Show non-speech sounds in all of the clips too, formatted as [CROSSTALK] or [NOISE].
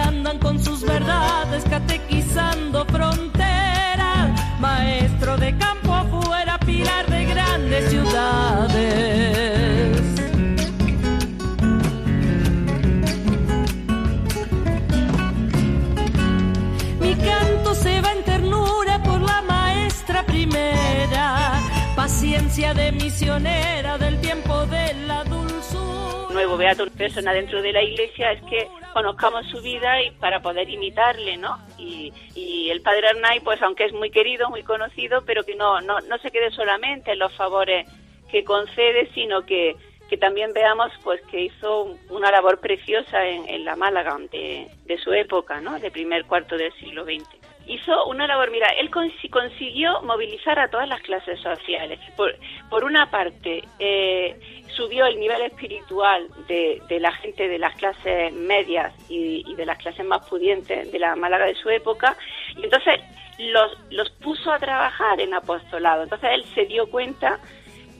Andan con sus verdades catequizando fronteras, maestro de campo afuera, pilar de grandes ciudades. Mi canto se va en ternura por la maestra primera, paciencia de misionera del tiempo de la dulzura. Nuevo beato persona dentro de la iglesia es que conozcamos su vida y para poder imitarle, ¿no? Y, y el padre Arnay, pues aunque es muy querido, muy conocido, pero que no, no, no se quede solamente en los favores que concede, sino que, que también veamos pues que hizo una labor preciosa en, en la Málaga de, de su época, ¿no? De primer cuarto del siglo XX hizo una labor, mira, él consi- consiguió movilizar a todas las clases sociales. Por, por una parte, eh, subió el nivel espiritual de, de la gente de las clases medias y, y de las clases más pudientes de la Málaga de su época, y entonces los, los puso a trabajar en apostolado. Entonces él se dio cuenta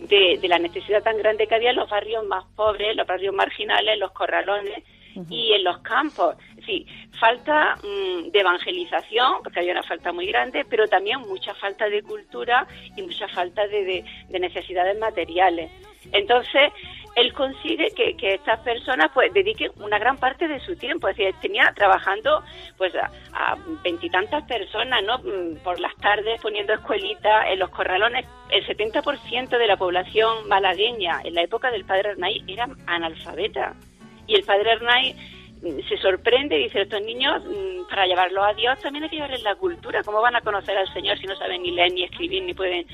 de, de la necesidad tan grande que había en los barrios más pobres, los barrios marginales, los corralones y en los campos. Sí, falta mm, de evangelización, porque había una falta muy grande, pero también mucha falta de cultura y mucha falta de, de- de necesidades materiales. Entonces, él consigue que, que estas personas pues dediquen una gran parte de su tiempo. Es decir, tenía trabajando pues a veintitantas personas, ¿no? Mm, Por las tardes poniendo escuelitas en los corralones. El 70% de la población malagueña en la época del padre Arnay era analfabeta. Y el padre Arnay mm, se sorprende y dice, estos niños, mm, para llevarlos a Dios también hay que llevarles la cultura. ¿Cómo van a conocer al Señor si no saben ni leer, ni escribir, ni pueden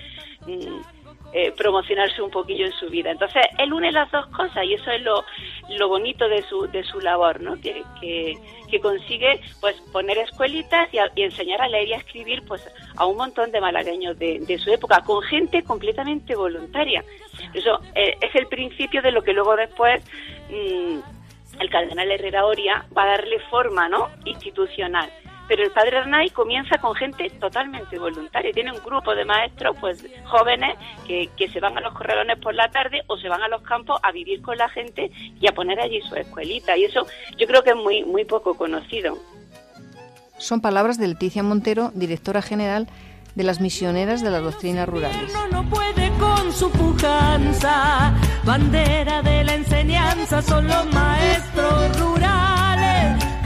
eh, promocionarse un poquillo en su vida? Entonces, él une las dos cosas y eso es lo, lo bonito de su, de su labor, ¿no? Que, que, que consigue pues poner escuelitas y, a- y enseñar a leer y a escribir pues a un montón de malagueños de, de su época, con gente completamente voluntaria. Eso eh, es el principio de lo que luego después mm, el cardenal Herrera Oria va a darle forma ¿no? institucional. Pero el padre Arnay comienza con gente totalmente voluntaria. Tiene un grupo de maestros pues jóvenes que, que se van a los corralones por la tarde o se van a los campos a vivir con la gente y a poner allí su escuelita. Y eso yo creo que es muy, muy poco conocido. Son palabras de Leticia Montero, directora general de las misioneras de las doctrinas rurales. No, no puede con su pujanza, bandera de la enseñanza son los maestros rurales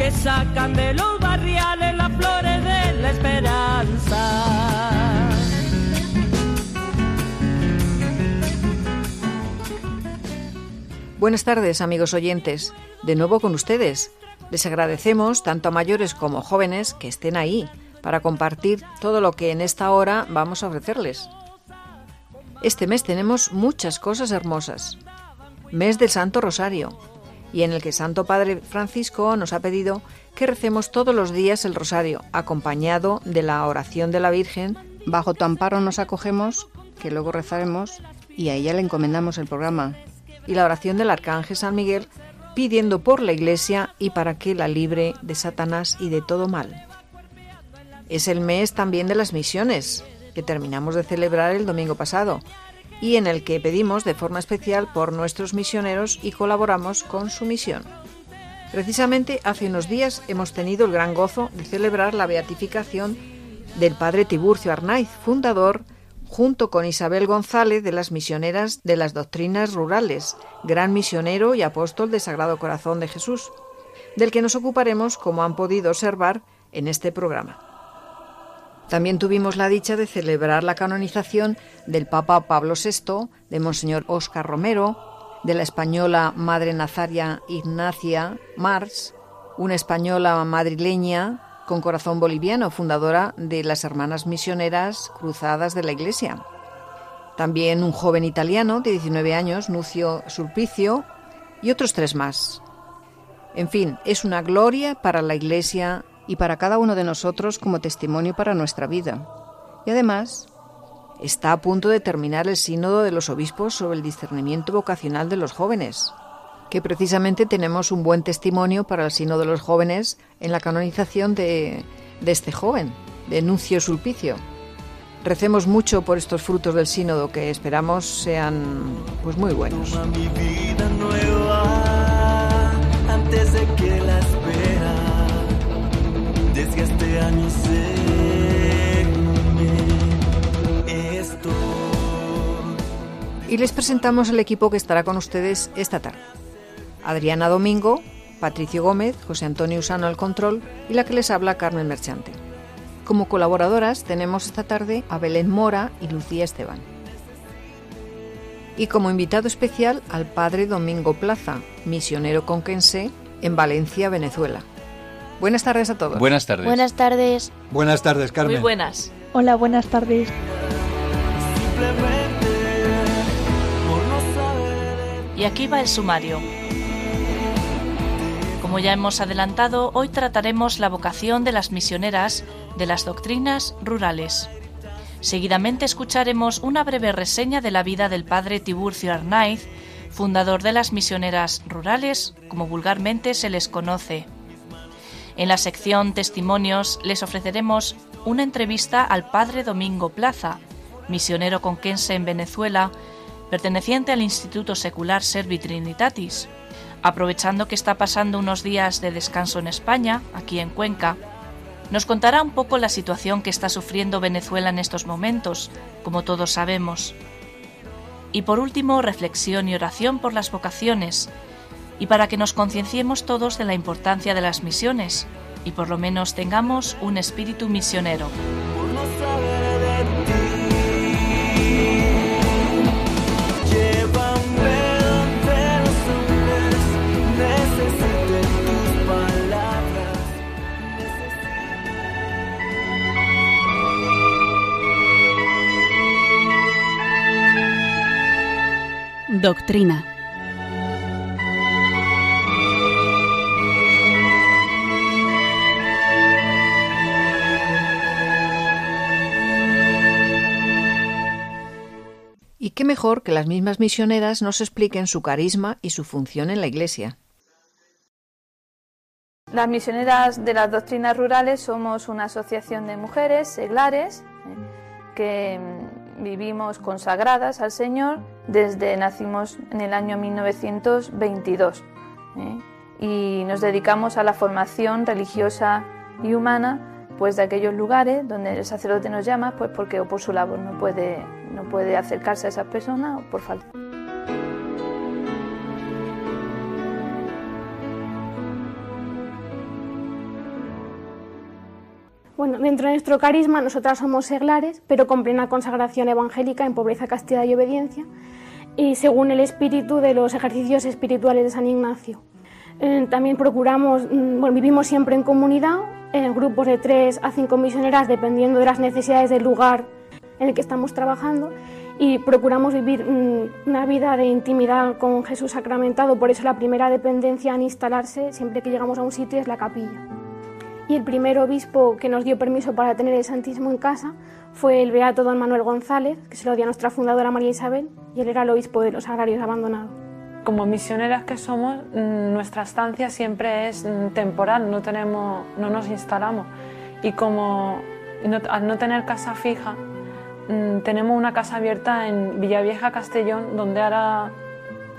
que sacan de los barriales las flores de la esperanza. Buenas tardes, amigos oyentes. De nuevo con ustedes. Les agradecemos, tanto a mayores como jóvenes, que estén ahí para compartir todo lo que en esta hora vamos a ofrecerles. Este mes tenemos muchas cosas hermosas. Mes del Santo Rosario, y en el que Santo Padre Francisco nos ha pedido que recemos todos los días el rosario, acompañado de la oración de la Virgen. Bajo tu amparo nos acogemos, que luego rezaremos, y a ella le encomendamos el programa. Y la oración del Arcángel San Miguel, pidiendo por la Iglesia y para que la libre de Satanás y de todo mal. Es el mes también de las misiones, que terminamos de celebrar el domingo pasado, y en el que pedimos de forma especial por nuestros misioneros y colaboramos con su misión. Precisamente hace unos días hemos tenido el gran gozo de celebrar la beatificación del padre Tiburcio Arnaiz, fundador, junto con Isabel González de las misioneras de las doctrinas rurales, gran misionero y apóstol de Sagrado Corazón de Jesús, del que nos ocuparemos, como han podido observar, en este programa. También tuvimos la dicha de celebrar la canonización del Papa Pablo VI, de Monseñor Óscar Romero, de la española Madre Nazaria Ignacia Mars, una española madrileña con corazón boliviano, fundadora de las Hermanas Misioneras Cruzadas de la Iglesia. También un joven italiano de 19 años, Nucio Sulpicio, y otros tres más. En fin, es una gloria para la Iglesia y para cada uno de nosotros como testimonio para nuestra vida. Y además, está a punto de terminar el sínodo de los obispos sobre el discernimiento vocacional de los jóvenes, que precisamente tenemos un buen testimonio para el sínodo de los jóvenes en la canonización de, este joven, de Nucio Sulpicio. Recemos mucho por estos frutos del sínodo que esperamos sean pues muy buenos. Este. Y les presentamos el equipo que estará con ustedes esta tarde. Adriana Domingo, Patricio Gómez, José Antonio Usano al control y la que les habla Carmen Merchante. Como colaboradoras tenemos esta tarde a Belén Mora y Lucía Esteban. Y como invitado especial al padre Domingo Plaza, misionero conquense en Valencia, Venezuela. Buenas tardes a todos. Buenas tardes. Buenas tardes. Buenas tardes, Carmen. Muy buenas. Hola, buenas tardes. Simplemente por no saber. Y aquí va el sumario. Como ya hemos adelantado, hoy trataremos la vocación de las misioneras de las doctrinas rurales. Seguidamente escucharemos una breve reseña de la vida del padre Tiburcio Arnaiz, fundador de las misioneras rurales, como vulgarmente se les conoce. En la sección Testimonios les ofreceremos una entrevista al padre Domingo Plaza, misionero conquense en Venezuela, perteneciente al Instituto Secular Servi Trinitatis. Aprovechando que está pasando unos días de descanso en España, aquí en Cuenca, nos contará un poco la situación que está sufriendo Venezuela en estos momentos, como todos sabemos. Y por último, reflexión y oración por las vocaciones, y para que nos concienciemos todos de la importancia de las misiones, y por lo menos tengamos un espíritu misionero. por qué mejor que las mismas misioneras nos expliquen su carisma y su función en la Iglesia. Las misioneras de las doctrinas rurales somos una asociación de mujeres seglares eh, que mm, vivimos consagradas al Señor desde nacimos en el año 1922 ¿eh? y nos dedicamos a la formación religiosa y humana pues de aquellos lugares donde el sacerdote nos llama pues porque o por su labor no puede no puede acercarse a esas personas o por falta Bueno, dentro de nuestro carisma nosotras somos seglares, pero con plena consagración evangélica en pobreza, castidad y obediencia, y según el espíritu de los ejercicios espirituales de San Ignacio. Eh, también procuramos, mm, bueno, vivimos siempre en comunidad, en grupos de tres a cinco misioneras, dependiendo de las necesidades del lugar en el que estamos trabajando, y procuramos vivir mm, una vida de intimidad con Jesús sacramentado. Por eso la primera dependencia en instalarse, siempre que llegamos a un sitio, es la capilla. Y el primer obispo que nos dio permiso para tener el Santísimo en casa fue el beato don Manuel González, que se lo dio a nuestra fundadora María Isabel, y él era el obispo de los agrarios abandonados. Como misioneras que somos, mm, nuestra estancia siempre es mm, temporal, no, tenemos, no nos instalamos. Y como no- al no tener casa fija, tenemos una casa abierta en Villavieja, Castellón, donde ahora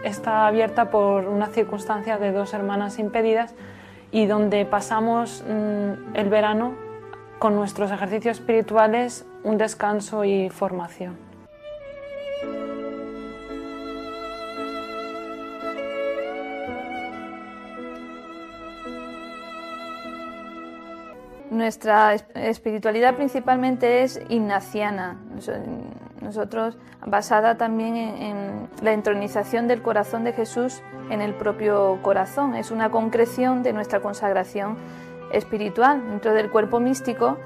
está abierta por una circunstancia de dos hermanas impedidas y donde pasamos mm, el verano con nuestros ejercicios espirituales, un descanso y formación. Nuestra es- espiritualidad principalmente es ignaciana, Nos- nosotros basada también en, en la entronización del corazón de Jesús en el propio corazón. Es una concreción de nuestra consagración espiritual. Dentro del cuerpo místico,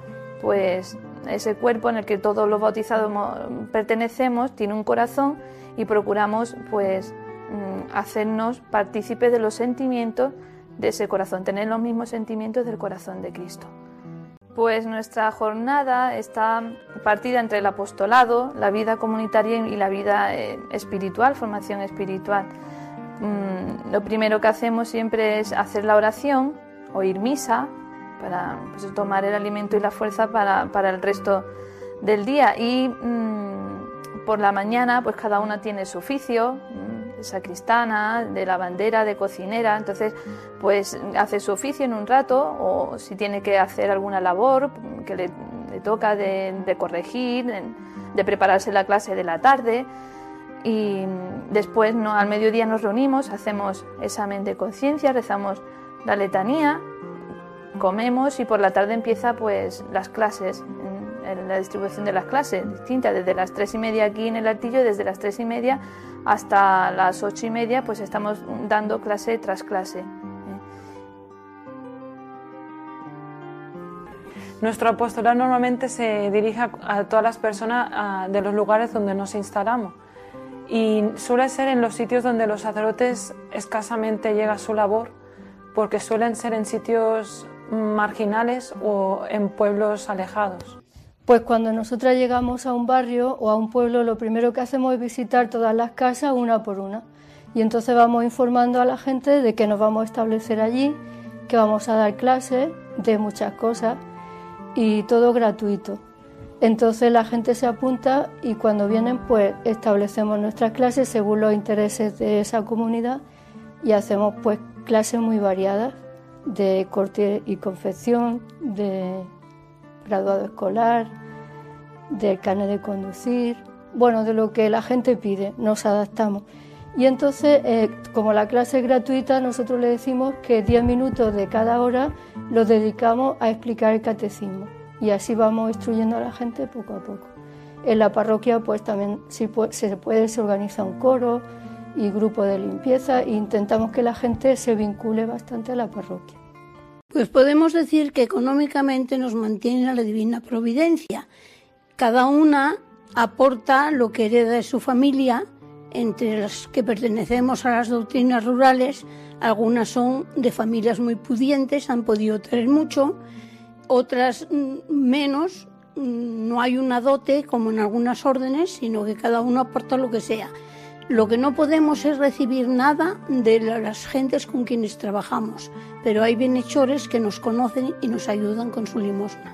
pues ese cuerpo en el que todos los bautizados pertenecemos tiene un corazón y procuramos pues mm, hacernos partícipes de los sentimientos de ese corazón, tener los mismos sentimientos del corazón de Cristo. Pues nuestra jornada está partida entre el apostolado, la vida comunitaria y la vida eh, espiritual, formación espiritual. Mm, lo primero que hacemos siempre es hacer la oración, oír misa, para pues, tomar el alimento y la fuerza para, para el resto del día. Y mm, por la mañana, pues cada una tiene su oficio, mm, sacristana, de lavandera, de cocinera, entonces pues hace su oficio en un rato o si tiene que hacer alguna labor que le, toca de, corregir, de, prepararse la clase de la tarde. Y después no, al mediodía nos reunimos, hacemos examen de conciencia, rezamos la letanía, comemos y por la tarde empieza pues las clases, en, la distribución de las clases distinta, desde las tres y media aquí en el altillo, desde las tres y media hasta las ocho y media pues estamos dando clase tras clase. Nuestro apostolado normalmente se dirige a todas las personas de los lugares donde nos instalamos y suele ser en los sitios donde los sacerdotes escasamente llega su labor, porque suelen ser en sitios marginales o en pueblos alejados. Pues cuando nosotras llegamos a un barrio o a un pueblo, lo primero que hacemos es visitar todas las casas una por una. Y entonces vamos informando a la gente de que nos vamos a establecer allí, que vamos a dar clases de muchas cosas y todo gratuito. Entonces la gente se apunta y cuando vienen pues establecemos nuestras clases según los intereses de esa comunidad y hacemos pues clases muy variadas de corte y confección, de graduado escolar, del carnet de conducir, bueno, de lo que la gente pide, nos adaptamos. Y entonces, eh, como la clase es gratuita, nosotros le decimos que 10 minutos de cada hora los dedicamos a explicar el catecismo. Y así vamos instruyendo a la gente poco a poco. En la parroquia, pues también si se puede, se organiza un coro y grupo de limpieza e intentamos que la gente se vincule bastante a la parroquia. Pues podemos decir que económicamente nos mantiene la divina providencia. Cada una aporta lo que hereda de su familia entre las que pertenecemos a las doctrinas rurales, algunas son de familias muy pudientes, han podido tener mucho, otras mm, menos, mm, no hay una dote como en algunas órdenes, sino que cada uno aporta lo que sea. Lo que no podemos es recibir nada de las gentes con quienes trabajamos, pero hay bienhechores que nos conocen y nos ayudan con su limosna.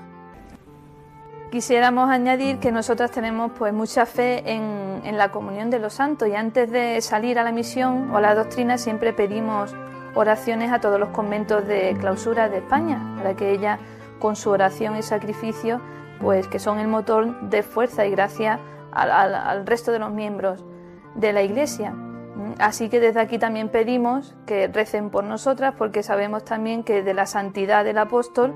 Quisiéramos añadir que nosotras tenemos pues mucha fe en, en, la comunión de los santos y antes de salir a la misión o a la doctrina siempre pedimos oraciones a todos los conventos de clausura de España para que ella con su oración y sacrificio pues que son el motor de fuerza y gracia al, al resto de los miembros de la Iglesia. Así que desde aquí también pedimos que recen por nosotras porque sabemos también que de la santidad del apóstol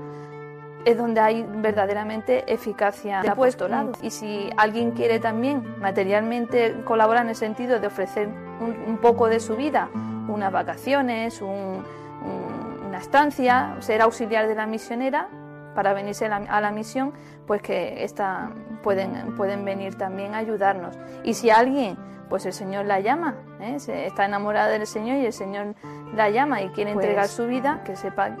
es donde hay verdaderamente eficacia apostolado. Y si alguien quiere también materialmente colaborar en el sentido de ofrecer un, poco de su vida, unas vacaciones, una estancia, ser auxiliar de la misionera para venirse a la, misión, pues que esta, pueden, pueden venir también a ayudarnos. Y si alguien pues el Señor la llama, ¿eh? está enamorada del Señor y el Señor la llama y quiere entregar pues su vida, que sepa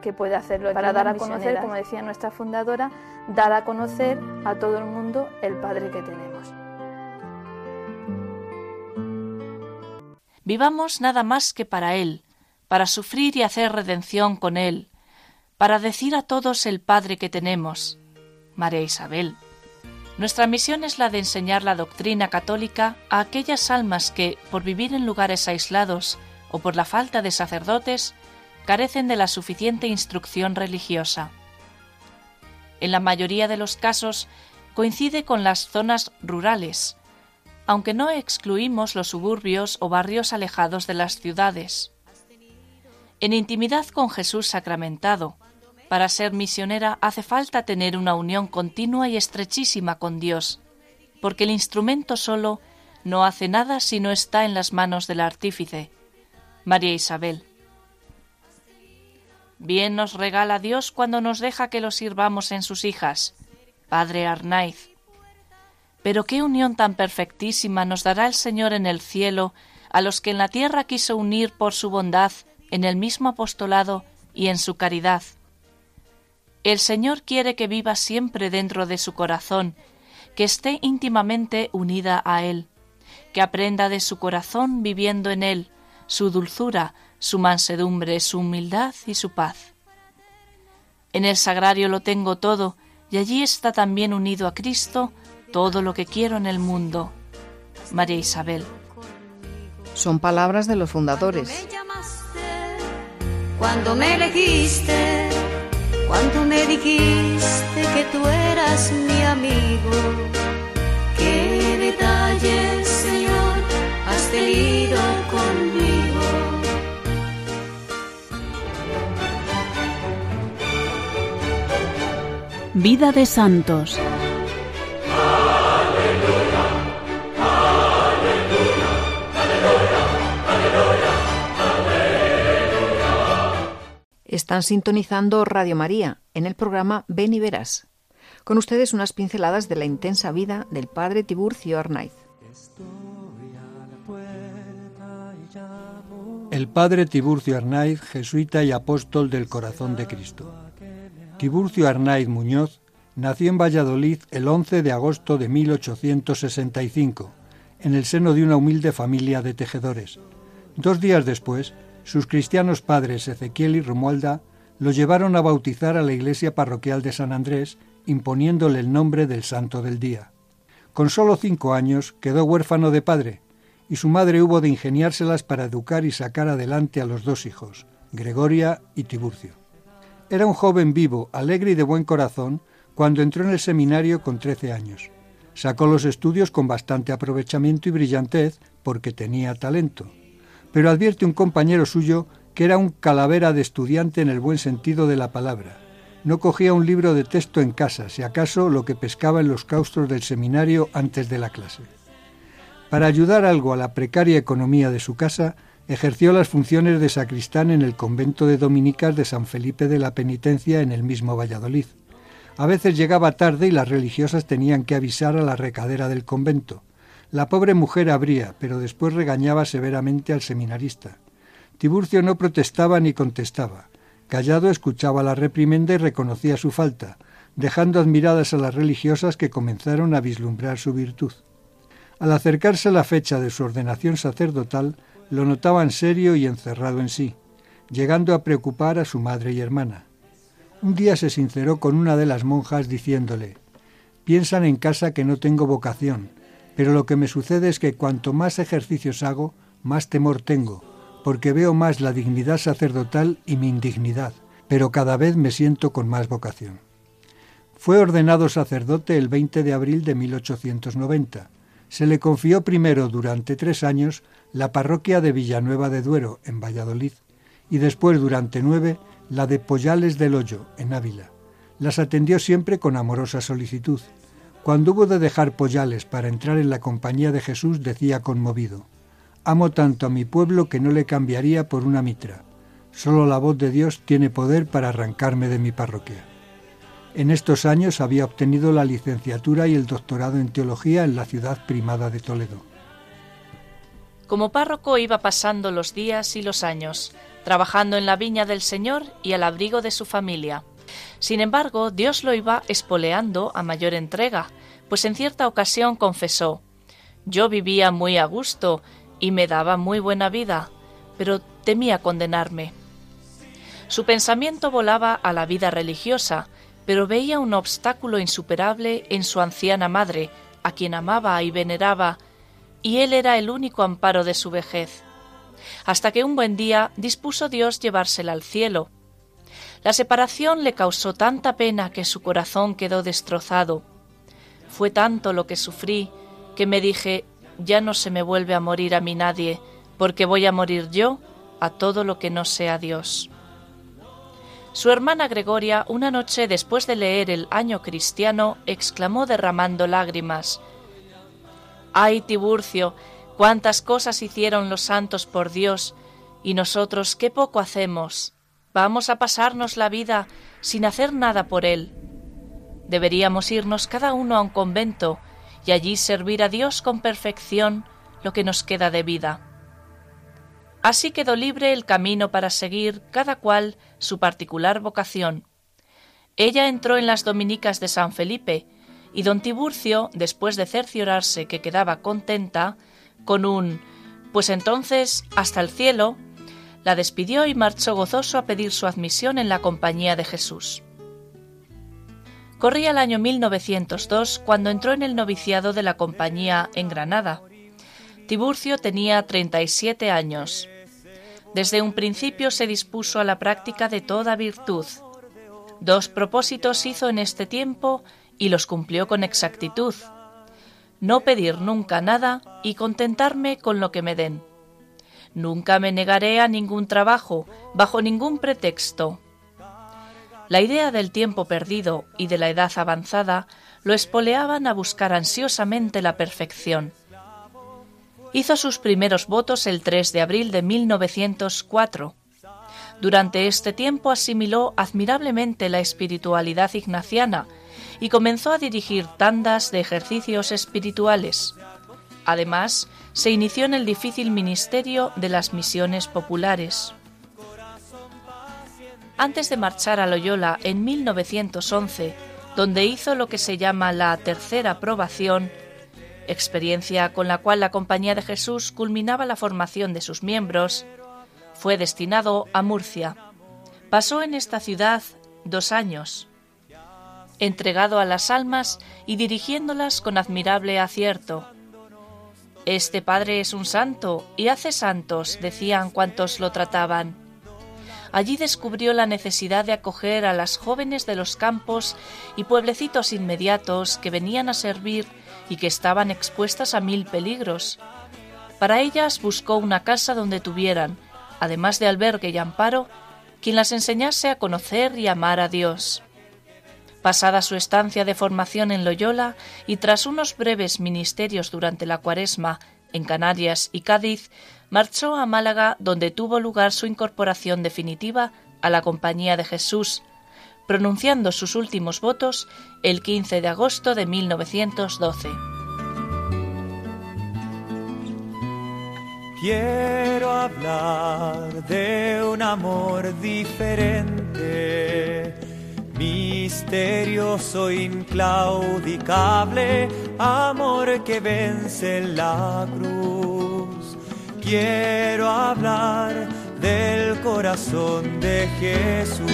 que puede hacerlo para dar a conocer, como decía nuestra fundadora, dar a conocer a todo el mundo el Padre que tenemos. Vivamos nada más que para Él, para sufrir y hacer redención con Él, para decir a todos el Padre que tenemos. María Isabel. Nuestra misión es la de enseñar la doctrina católica a aquellas almas que, por vivir en lugares aislados o por la falta de sacerdotes, carecen de la suficiente instrucción religiosa. En la mayoría de los casos coincide con las zonas rurales, aunque no excluimos los suburbios o barrios alejados de las ciudades. En intimidad con Jesús sacramentado, para ser misionera hace falta tener una unión continua y estrechísima con Dios, porque el instrumento solo no hace nada si no está en las manos del artífice, María Isabel. Bien nos regala Dios cuando nos deja que lo sirvamos en sus hijas. Padre Arnaiz. Pero qué unión tan perfectísima nos dará el Señor en el cielo a los que en la tierra quiso unir por su bondad en el mismo apostolado y en su caridad. El Señor quiere que viva siempre dentro de su corazón, que esté íntimamente unida a Él, que aprenda de su corazón viviendo en Él, su dulzura, su mansedumbre, su humildad y su paz. En el sagrario lo tengo todo, y allí está también unido a Cristo todo lo que quiero en el mundo. María Isabel. Son palabras de los fundadores. Cuando me elegiste, cuando me dijiste que tú eras mi amigo, qué detalles, Señor, has tenido conmigo. Vida de santos. Están sintonizando Radio María en el programa Ven y Verás. Con ustedes unas pinceladas de la intensa vida del padre Tiburcio Arnaiz. El padre Tiburcio Arnaiz, jesuita y apóstol del corazón de Cristo. Tiburcio Arnaiz Muñoz nació en Valladolid el 11 de agosto de 1865, en el seno de una humilde familia de tejedores. Dos días después, sus cristianos padres Ezequiel y Romualda lo llevaron a bautizar a la iglesia parroquial de San Andrés, imponiéndole el nombre del santo del día. Con solo cinco años quedó huérfano de padre, y su madre hubo de ingeniárselas para educar y sacar adelante a los dos hijos, Gregoria y Tiburcio. Era un joven vivo, alegre y de buen corazón cuando entró en el seminario con trece años. Sacó los estudios con bastante aprovechamiento y brillantez porque tenía talento pero advierte un compañero suyo que era un calavera de estudiante en el buen sentido de la palabra. No cogía un libro de texto en casa, si acaso lo que pescaba en los claustros del seminario antes de la clase. Para ayudar algo a la precaria economía de su casa, ejerció las funciones de sacristán en el convento de dominicas de San Felipe de la Penitencia en el mismo Valladolid. A veces llegaba tarde y las religiosas tenían que avisar a la recadera del convento. La pobre mujer abría, pero después regañaba severamente al seminarista. Tiburcio no protestaba ni contestaba. Callado escuchaba la reprimenda y reconocía su falta, dejando admiradas a las religiosas que comenzaron a vislumbrar su virtud. Al acercarse la fecha de su ordenación sacerdotal, lo notaban serio y encerrado en sí, llegando a preocupar a su madre y hermana. Un día se sinceró con una de las monjas diciéndole Piensan en casa que no tengo vocación, pero lo que me sucede es que cuanto más ejercicios hago, más temor tengo, porque veo más la dignidad sacerdotal y mi indignidad, pero cada vez me siento con más vocación. Fue ordenado sacerdote el 20 de abril de 1890. Se le confió primero durante tres años la parroquia de Villanueva de Duero, en Valladolid, y después durante nueve la de Pollales del Hoyo, en Ávila. Las atendió siempre con amorosa solicitud, cuando hubo de dejar Pollales para entrar en la compañía de Jesús, decía conmovido, Amo tanto a mi pueblo que no le cambiaría por una mitra. Solo la voz de Dios tiene poder para arrancarme de mi parroquia. En estos años había obtenido la licenciatura y el doctorado en teología en la ciudad primada de Toledo. Como párroco iba pasando los días y los años, trabajando en la viña del Señor y al abrigo de su familia. Sin embargo, Dios lo iba espoleando a mayor entrega, pues en cierta ocasión confesó Yo vivía muy a gusto y me daba muy buena vida, pero temía condenarme. Su pensamiento volaba a la vida religiosa, pero veía un obstáculo insuperable en su anciana madre, a quien amaba y veneraba, y él era el único amparo de su vejez. Hasta que un buen día dispuso Dios llevársela al cielo, la separación le causó tanta pena que su corazón quedó destrozado. Fue tanto lo que sufrí que me dije, ya no se me vuelve a morir a mí nadie, porque voy a morir yo a todo lo que no sea Dios. Su hermana Gregoria, una noche después de leer el año cristiano, exclamó derramando lágrimas, Ay, Tiburcio, cuántas cosas hicieron los santos por Dios, y nosotros qué poco hacemos. Vamos a pasarnos la vida sin hacer nada por él. Deberíamos irnos cada uno a un convento y allí servir a Dios con perfección lo que nos queda de vida. Así quedó libre el camino para seguir cada cual su particular vocación. Ella entró en las dominicas de San Felipe, y don Tiburcio, después de cerciorarse que quedaba contenta, con un pues entonces hasta el cielo, la despidió y marchó gozoso a pedir su admisión en la compañía de Jesús. Corría el año 1902 cuando entró en el noviciado de la compañía en Granada. Tiburcio tenía 37 años. Desde un principio se dispuso a la práctica de toda virtud. Dos propósitos hizo en este tiempo y los cumplió con exactitud. No pedir nunca nada y contentarme con lo que me den. Nunca me negaré a ningún trabajo, bajo ningún pretexto. La idea del tiempo perdido y de la edad avanzada lo espoleaban a buscar ansiosamente la perfección. Hizo sus primeros votos el 3 de abril de 1904. Durante este tiempo asimiló admirablemente la espiritualidad ignaciana y comenzó a dirigir tandas de ejercicios espirituales. Además, se inició en el difícil ministerio de las misiones populares. Antes de marchar a Loyola en 1911, donde hizo lo que se llama la tercera probación, experiencia con la cual la Compañía de Jesús culminaba la formación de sus miembros, fue destinado a Murcia. Pasó en esta ciudad dos años, entregado a las almas y dirigiéndolas con admirable acierto. Este padre es un santo y hace santos, decían cuantos lo trataban. Allí descubrió la necesidad de acoger a las jóvenes de los campos y pueblecitos inmediatos que venían a servir y que estaban expuestas a mil peligros. Para ellas buscó una casa donde tuvieran, además de albergue y amparo, quien las enseñase a conocer y amar a Dios. Pasada su estancia de formación en Loyola y tras unos breves ministerios durante la cuaresma en Canarias y Cádiz, marchó a Málaga donde tuvo lugar su incorporación definitiva a la Compañía de Jesús, pronunciando sus últimos votos el 15 de agosto de 1912. Quiero hablar de un amor diferente misterioso, inclaudicable, amor que vence la cruz. Quiero hablar del corazón de Jesús.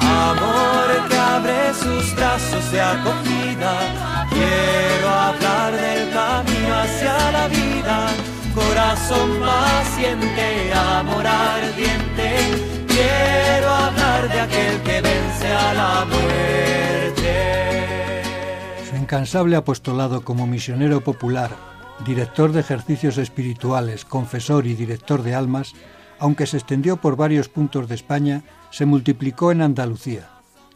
Amor que abre sus brazos de acogida. Quiero hablar del camino hacia la vida. Corazón paciente, amor ardiente quiero hablar de aquel que vence a la muerte. Su incansable apostolado como misionero popular, director de ejercicios espirituales, confesor y director de almas, aunque se extendió por varios puntos de España, se multiplicó en Andalucía,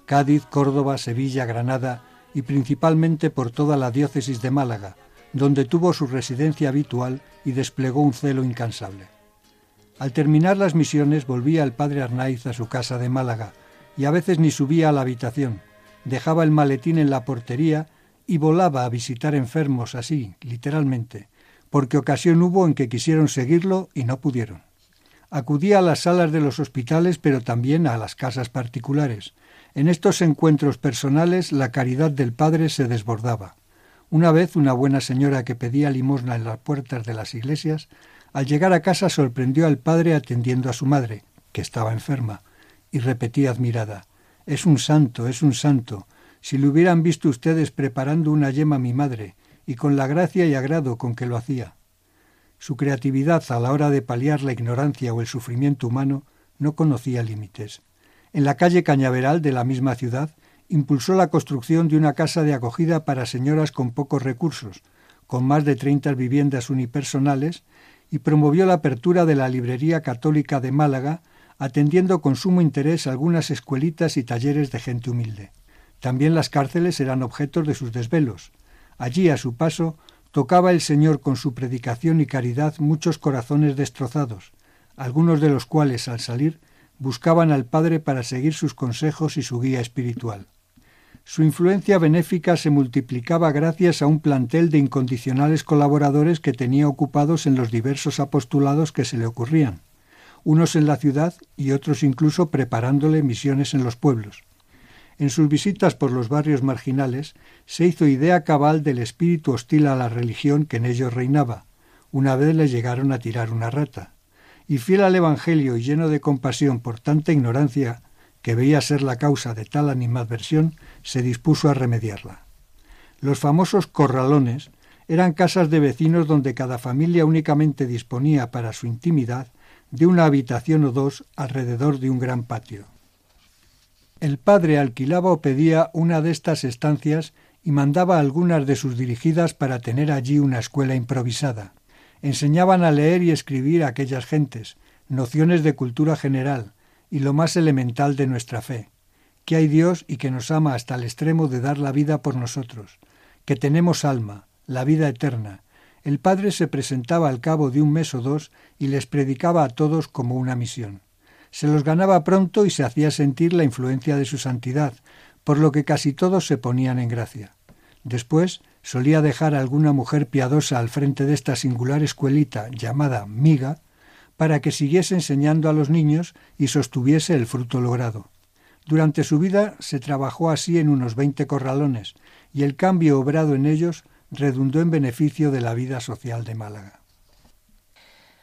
Cádiz, Córdoba, Sevilla, Granada y principalmente por toda la diócesis de Málaga, donde tuvo su residencia habitual y desplegó un celo incansable. Al terminar las misiones volvía el padre Arnaiz a su casa de Málaga y a veces ni subía a la habitación, dejaba el maletín en la portería y volaba a visitar enfermos así, literalmente, porque ocasión hubo en que quisieron seguirlo y no pudieron. Acudía a las salas de los hospitales, pero también a las casas particulares. En estos encuentros personales la caridad del padre se desbordaba. Una vez una buena señora que pedía limosna en las puertas de las iglesias al llegar a casa sorprendió al padre atendiendo a su madre, que estaba enferma, y repetía admirada Es un santo, es un santo. Si lo hubieran visto ustedes preparando una yema a mi madre, y con la gracia y agrado con que lo hacía. Su creatividad a la hora de paliar la ignorancia o el sufrimiento humano no conocía límites. En la calle Cañaveral de la misma ciudad impulsó la construcción de una casa de acogida para señoras con pocos recursos, con más de treinta viviendas unipersonales y promovió la apertura de la Librería Católica de Málaga, atendiendo con sumo interés algunas escuelitas y talleres de gente humilde. También las cárceles eran objetos de sus desvelos. Allí, a su paso, tocaba el Señor con su predicación y caridad muchos corazones destrozados, algunos de los cuales, al salir, buscaban al Padre para seguir sus consejos y su guía espiritual. Su influencia benéfica se multiplicaba gracias a un plantel de incondicionales colaboradores que tenía ocupados en los diversos apostulados que se le ocurrían, unos en la ciudad y otros incluso preparándole misiones en los pueblos. En sus visitas por los barrios marginales se hizo idea cabal del espíritu hostil a la religión que en ellos reinaba. Una vez le llegaron a tirar una rata. Y fiel al Evangelio y lleno de compasión por tanta ignorancia, que veía ser la causa de tal animadversión, se dispuso a remediarla. Los famosos corralones eran casas de vecinos donde cada familia únicamente disponía para su intimidad de una habitación o dos alrededor de un gran patio. El padre alquilaba o pedía una de estas estancias y mandaba algunas de sus dirigidas para tener allí una escuela improvisada. Enseñaban a leer y escribir a aquellas gentes, nociones de cultura general, y lo más elemental de nuestra fe, que hay Dios y que nos ama hasta el extremo de dar la vida por nosotros, que tenemos alma, la vida eterna. El Padre se presentaba al cabo de un mes o dos y les predicaba a todos como una misión. Se los ganaba pronto y se hacía sentir la influencia de su santidad, por lo que casi todos se ponían en gracia. Después solía dejar a alguna mujer piadosa al frente de esta singular escuelita llamada miga, para que siguiese enseñando a los niños y sostuviese el fruto logrado. Durante su vida se trabajó así en unos veinte corralones, y el cambio obrado en ellos redundó en beneficio de la vida social de Málaga.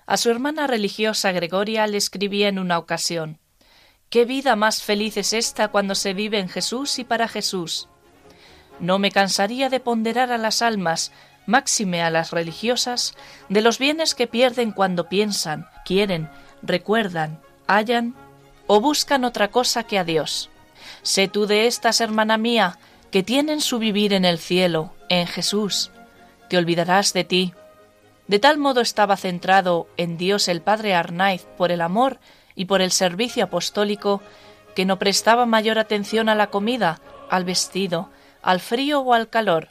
A su hermana religiosa Gregoria le escribía en una ocasión Qué vida más feliz es esta cuando se vive en Jesús y para Jesús. No me cansaría de ponderar a las almas máxime a las religiosas, de los bienes que pierden cuando piensan, quieren, recuerdan, hallan o buscan otra cosa que a Dios. Sé tú de estas, hermana mía, que tienen su vivir en el cielo, en Jesús. Te olvidarás de ti. De tal modo estaba centrado en Dios el Padre Arnaiz por el amor y por el servicio apostólico, que no prestaba mayor atención a la comida, al vestido, al frío o al calor,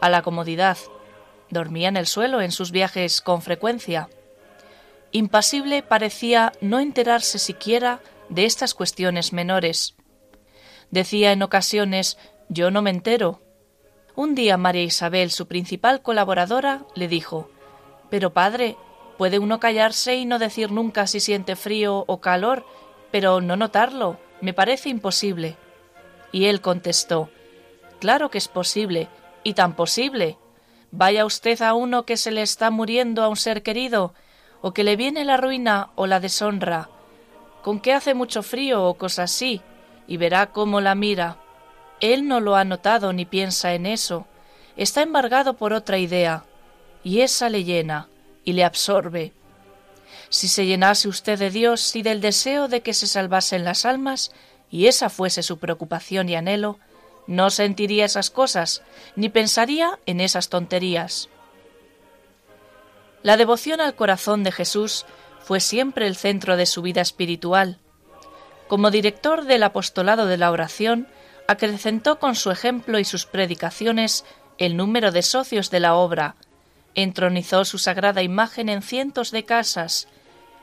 a la comodidad, Dormía en el suelo en sus viajes con frecuencia. Impasible parecía no enterarse siquiera de estas cuestiones menores. Decía en ocasiones yo no me entero. Un día María Isabel, su principal colaboradora, le dijo Pero padre, puede uno callarse y no decir nunca si siente frío o calor, pero no notarlo. Me parece imposible. Y él contestó Claro que es posible, y tan posible, Vaya usted a uno que se le está muriendo a un ser querido, o que le viene la ruina o la deshonra, con que hace mucho frío o cosa así, y verá cómo la mira. Él no lo ha notado ni piensa en eso, está embargado por otra idea, y esa le llena y le absorbe. Si se llenase usted de Dios y del deseo de que se salvasen las almas, y esa fuese su preocupación y anhelo, no sentiría esas cosas, ni pensaría en esas tonterías. La devoción al corazón de Jesús fue siempre el centro de su vida espiritual. Como director del apostolado de la oración, acrecentó con su ejemplo y sus predicaciones el número de socios de la obra, entronizó su sagrada imagen en cientos de casas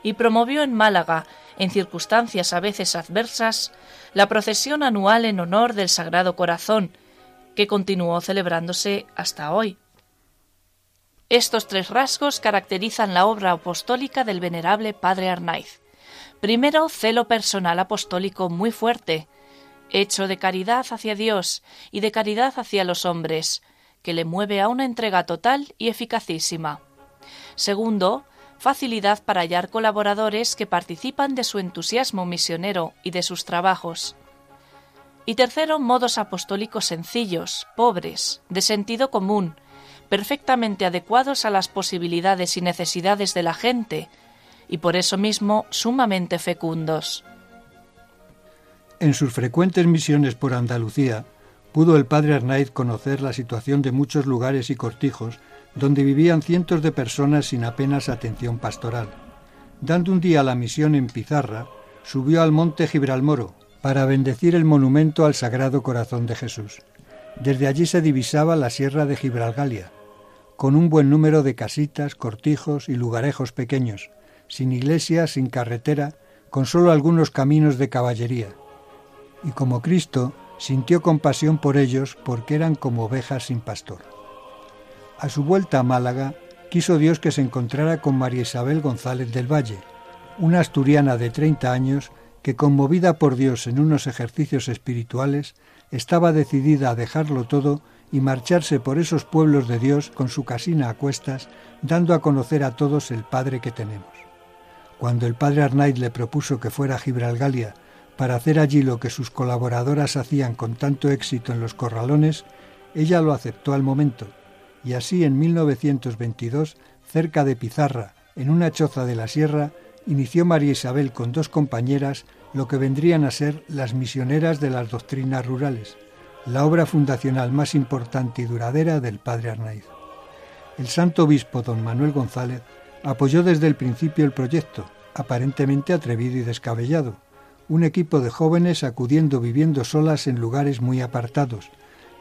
y promovió en Málaga, en circunstancias a veces adversas, la procesión anual en honor del Sagrado Corazón, que continuó celebrándose hasta hoy. Estos tres rasgos caracterizan la obra apostólica del venerable Padre Arnaiz. Primero, celo personal apostólico muy fuerte, hecho de caridad hacia Dios y de caridad hacia los hombres, que le mueve a una entrega total y eficacísima. Segundo, facilidad para hallar colaboradores que participan de su entusiasmo misionero y de sus trabajos. Y tercero, modos apostólicos sencillos, pobres, de sentido común, perfectamente adecuados a las posibilidades y necesidades de la gente, y por eso mismo sumamente fecundos. En sus frecuentes misiones por Andalucía, pudo el padre Arnaiz conocer la situación de muchos lugares y cortijos donde vivían cientos de personas sin apenas atención pastoral. Dando un día la misión en Pizarra, subió al monte Gibralmoro para bendecir el monumento al Sagrado Corazón de Jesús. Desde allí se divisaba la sierra de Gibralgalia, con un buen número de casitas, cortijos y lugarejos pequeños, sin iglesia, sin carretera, con solo algunos caminos de caballería. Y como Cristo, sintió compasión por ellos porque eran como ovejas sin pastor. A su vuelta a Málaga, quiso Dios que se encontrara con María Isabel González del Valle, una asturiana de 30 años que, conmovida por Dios en unos ejercicios espirituales, estaba decidida a dejarlo todo y marcharse por esos pueblos de Dios con su casina a cuestas, dando a conocer a todos el Padre que tenemos. Cuando el padre Arnaid le propuso que fuera a Gibralgalia para hacer allí lo que sus colaboradoras hacían con tanto éxito en los corralones, ella lo aceptó al momento, y así en 1922, cerca de Pizarra, en una choza de la sierra, inició María Isabel con dos compañeras lo que vendrían a ser las misioneras de las doctrinas rurales, la obra fundacional más importante y duradera del padre Arnaiz. El santo obispo don Manuel González apoyó desde el principio el proyecto, aparentemente atrevido y descabellado, un equipo de jóvenes acudiendo viviendo solas en lugares muy apartados,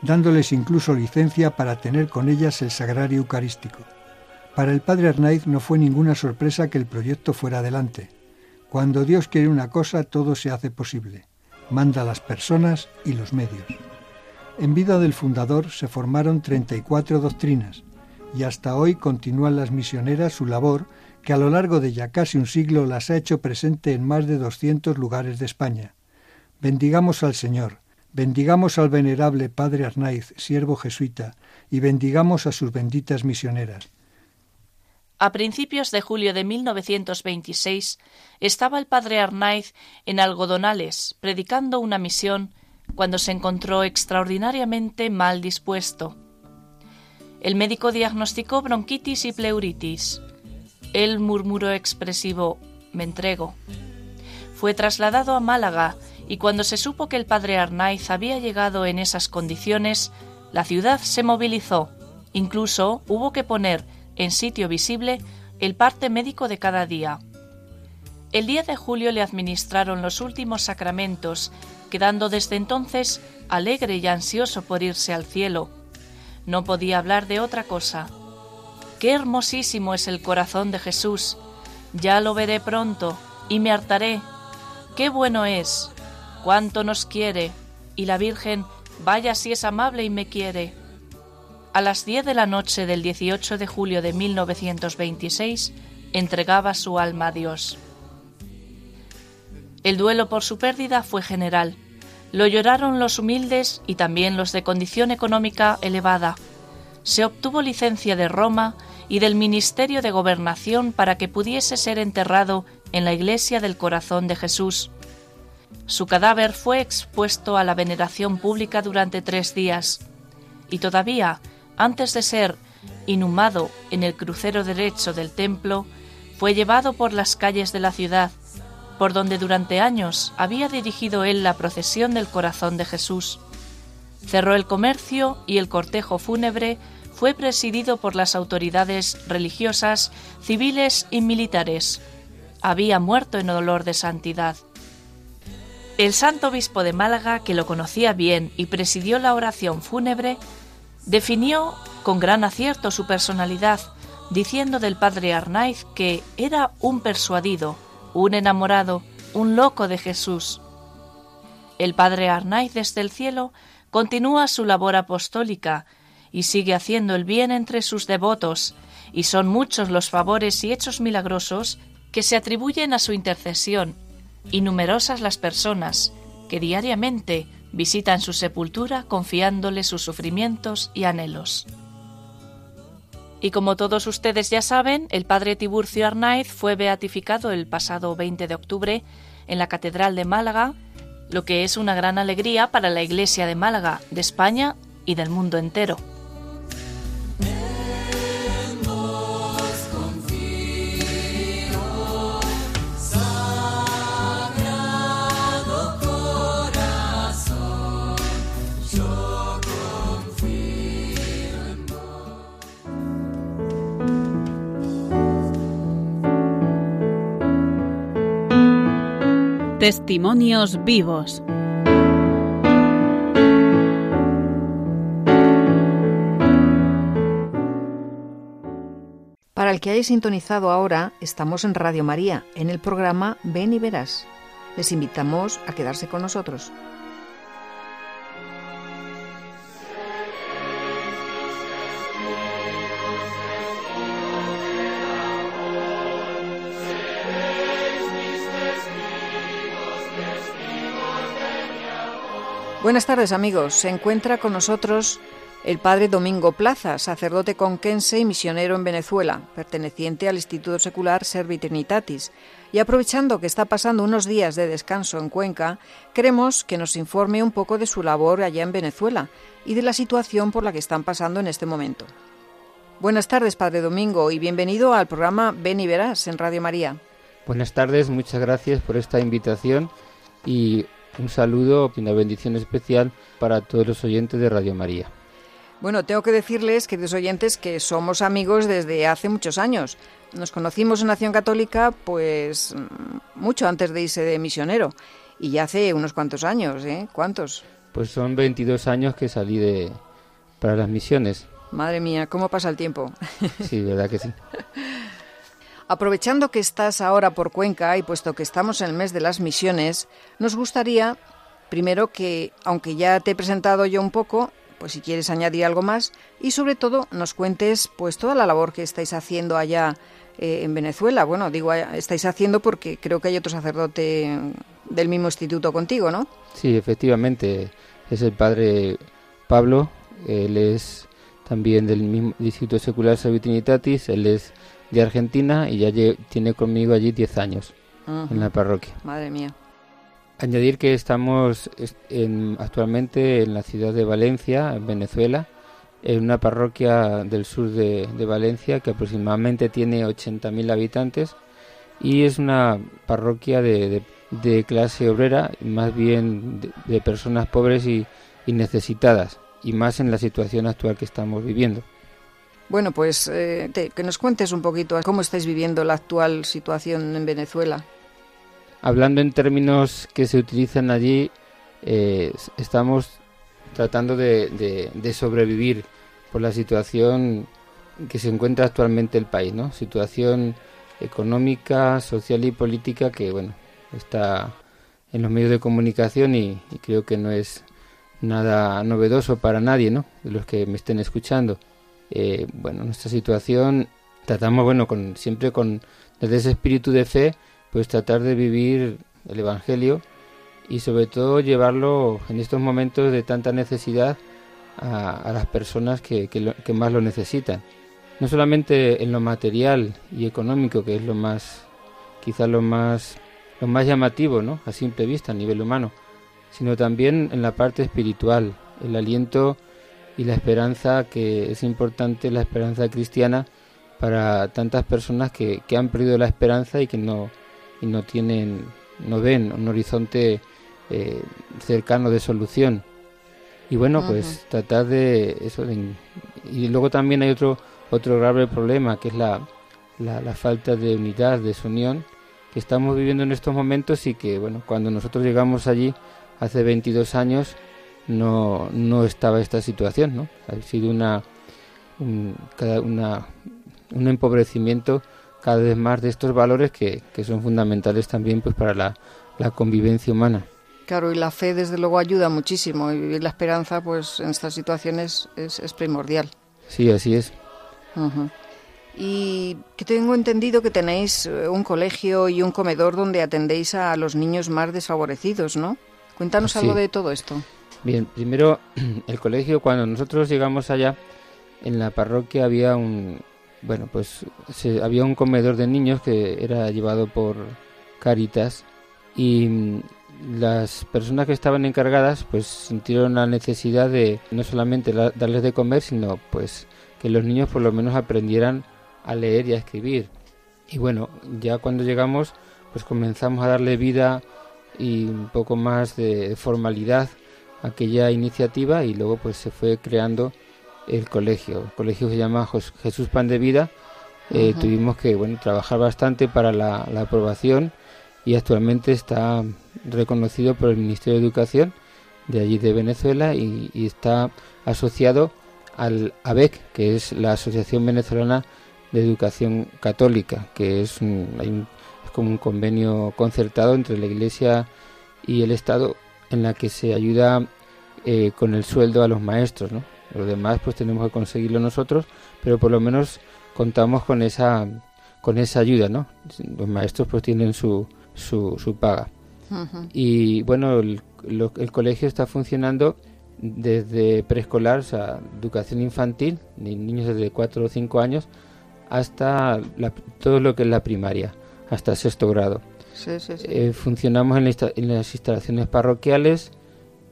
dándoles incluso licencia para tener con ellas el sagrario eucarístico. Para el padre Arnaiz no fue ninguna sorpresa que el proyecto fuera adelante. Cuando Dios quiere una cosa, todo se hace posible. Manda las personas y los medios. En vida del fundador se formaron 34 doctrinas y hasta hoy continúan las misioneras su labor que a lo largo de ya casi un siglo las ha hecho presente en más de 200 lugares de España. Bendigamos al Señor, bendigamos al venerable Padre Arnaiz, siervo jesuita, y bendigamos a sus benditas misioneras. A principios de julio de 1926 estaba el padre Arnaiz en Algodonales predicando una misión cuando se encontró extraordinariamente mal dispuesto. El médico diagnosticó bronquitis y pleuritis. Él murmuró expresivo Me entrego. Fue trasladado a Málaga y cuando se supo que el padre Arnaiz había llegado en esas condiciones, la ciudad se movilizó. Incluso hubo que poner en sitio visible el parte médico de cada día. El día de julio le administraron los últimos sacramentos, quedando desde entonces alegre y ansioso por irse al cielo. No podía hablar de otra cosa. Qué hermosísimo es el corazón de Jesús. Ya lo veré pronto y me hartaré. Qué bueno es, cuánto nos quiere, y la Virgen, vaya si es amable y me quiere. A las 10 de la noche del 18 de julio de 1926 entregaba su alma a Dios. El duelo por su pérdida fue general. Lo lloraron los humildes y también los de condición económica elevada. Se obtuvo licencia de Roma y del Ministerio de Gobernación para que pudiese ser enterrado en la Iglesia del Corazón de Jesús. Su cadáver fue expuesto a la veneración pública durante tres días y todavía, antes de ser inhumado en el crucero derecho del templo, fue llevado por las calles de la ciudad, por donde durante años había dirigido él la procesión del corazón de Jesús. Cerró el comercio y el cortejo fúnebre fue presidido por las autoridades religiosas, civiles y militares. Había muerto en olor de santidad. El santo obispo de Málaga, que lo conocía bien y presidió la oración fúnebre, definió con gran acierto su personalidad, diciendo del padre Arnaiz que era un persuadido, un enamorado, un loco de Jesús. El padre Arnaiz desde el cielo continúa su labor apostólica, y sigue haciendo el bien entre sus devotos, y son muchos los favores y hechos milagrosos que se atribuyen a su intercesión, y numerosas las personas que diariamente visitan su sepultura confiándole sus sufrimientos y anhelos. Y como todos ustedes ya saben, el padre Tiburcio Arnaiz fue beatificado el pasado 20 de octubre en la Catedral de Málaga, lo que es una gran alegría para la Iglesia de Málaga, de España y del mundo entero. Testimonios vivos. Para el que hayáis sintonizado ahora, estamos en Radio María, en el programa Ven y Verás. Les invitamos a quedarse con nosotros. Buenas tardes amigos, se encuentra con nosotros el padre Domingo Plaza, sacerdote conquense y misionero en Venezuela, perteneciente al Instituto Secular Servi Trinitatis. Y aprovechando que está pasando unos días de descanso en Cuenca, queremos que nos informe un poco de su labor allá en Venezuela y de la situación por la que están pasando en este momento. Buenas tardes, padre Domingo, y bienvenido al programa Ven y Verás en Radio María. Buenas tardes, muchas gracias por esta invitación y un saludo y una bendición especial para todos los oyentes de Radio María. Bueno, tengo que decirles, queridos oyentes, que somos amigos desde hace muchos años. Nos conocimos en Nación Católica, pues mucho antes de irse de misionero. Y ya hace unos cuantos años, ¿eh? ¿Cuántos? Pues son 22 años que salí de para las misiones. Madre mía, ¿cómo pasa el tiempo? Sí, verdad que sí. [LAUGHS] Aprovechando que estás ahora por Cuenca y puesto que estamos en el mes de las misiones, nos gustaría, primero que, aunque ya te he presentado yo un poco, pues si quieres añadir algo más y sobre todo nos cuentes pues toda la labor que estáis haciendo allá eh, en Venezuela. Bueno, digo, estáis haciendo porque creo que hay otro sacerdote del mismo instituto contigo, ¿no? Sí, efectivamente, es el padre Pablo, él es también del mismo Instituto Secular Trinitatis, él es de Argentina y ya tiene conmigo allí 10 años en la parroquia. Madre mía. Añadir que estamos en, actualmente en la ciudad de Valencia, en Venezuela, en una parroquia del sur de, Valencia que aproximadamente tiene 80.000 habitantes y es una parroquia de, clase obrera, más bien de, personas pobres y necesitadas, y más en la situación actual que estamos viviendo. Bueno, pues eh, que nos cuentes un poquito cómo estáis viviendo la actual situación en Venezuela. Hablando en términos que se utilizan allí, eh, estamos tratando de, sobrevivir por la situación que se encuentra actualmente el país, ¿no? Situación económica, social y política que, bueno, está en los medios de comunicación y, y creo que no es nada novedoso para nadie, ¿no? De los que me estén escuchando. Eh, bueno, nuestra situación tratamos, bueno, con, siempre con, desde ese espíritu de fe, pues tratar de vivir el Evangelio y sobre todo llevarlo en estos momentos de tanta necesidad a, las personas que, que, más lo necesitan. No solamente en lo material y económico, que es lo más, quizás lo más, lo más llamativo, ¿no? A simple vista, a nivel humano, sino también en la parte espiritual, el aliento y la esperanza que es importante, la esperanza cristiana para tantas personas que, que han perdido la esperanza y que no, y no tienen, no ven un horizonte eh, cercano de solución. Y bueno, pues tratar de eso. y luego también hay otro, otro grave problema que es la, la, la falta de unidad, de unión que estamos viviendo en estos momentos y que, bueno, cuando nosotros llegamos allí hace 22 años, no, no estaba esta situación, ¿no? Ha sido una, un, una, un empobrecimiento cada vez más de estos valores que, que son fundamentales también pues para la, la, convivencia humana. Claro, y la fe desde luego ayuda muchísimo y vivir la esperanza pues en estas situaciones es, es primordial. Sí, así es. Y que tengo entendido que tenéis eh, un colegio y un comedor donde atendéis a los niños más desfavorecidos, ¿no? Cuéntanos algo de todo esto. Bien, primero [CLEARS THROAT] el colegio, cuando nosotros llegamos allá, en la parroquia había un, bueno, pues había un comedor de niños que era llevado por Caritas y mm, las personas que estaban encargadas pues sintieron la necesidad de no solamente darles de comer, sino pues que los niños por lo menos aprendieran a leer y a escribir. Y bueno, ya cuando llegamos pues comenzamos a darle vida y un poco más de formalidad aquella iniciativa y luego pues se fue creando el colegio. El colegio se llama Jesús Pan de Vida. Eh, tuvimos que bueno trabajar bastante para la, aprobación y actualmente está reconocido por el Ministerio de Educación de allí de Venezuela y, está asociado al ABEC, que es la Asociación Venezolana de educación católica, que es, hay es como un convenio concertado entre la Iglesia y el Estado en la que se ayuda eh, con el sueldo a los maestros, ¿no? Lo demás pues tenemos que conseguirlo nosotros, pero por lo menos contamos con esa con esa ayuda, ¿no? Los maestros pues tienen su, su, su paga. Y bueno, el, el, colegio está funcionando desde preescolar, o sea, educación infantil, niños desde 4 o 5 años, hasta todo lo que es la primaria, hasta sexto grado. Sí, sí, sí. Eh, funcionamos en, en, las instalaciones parroquiales,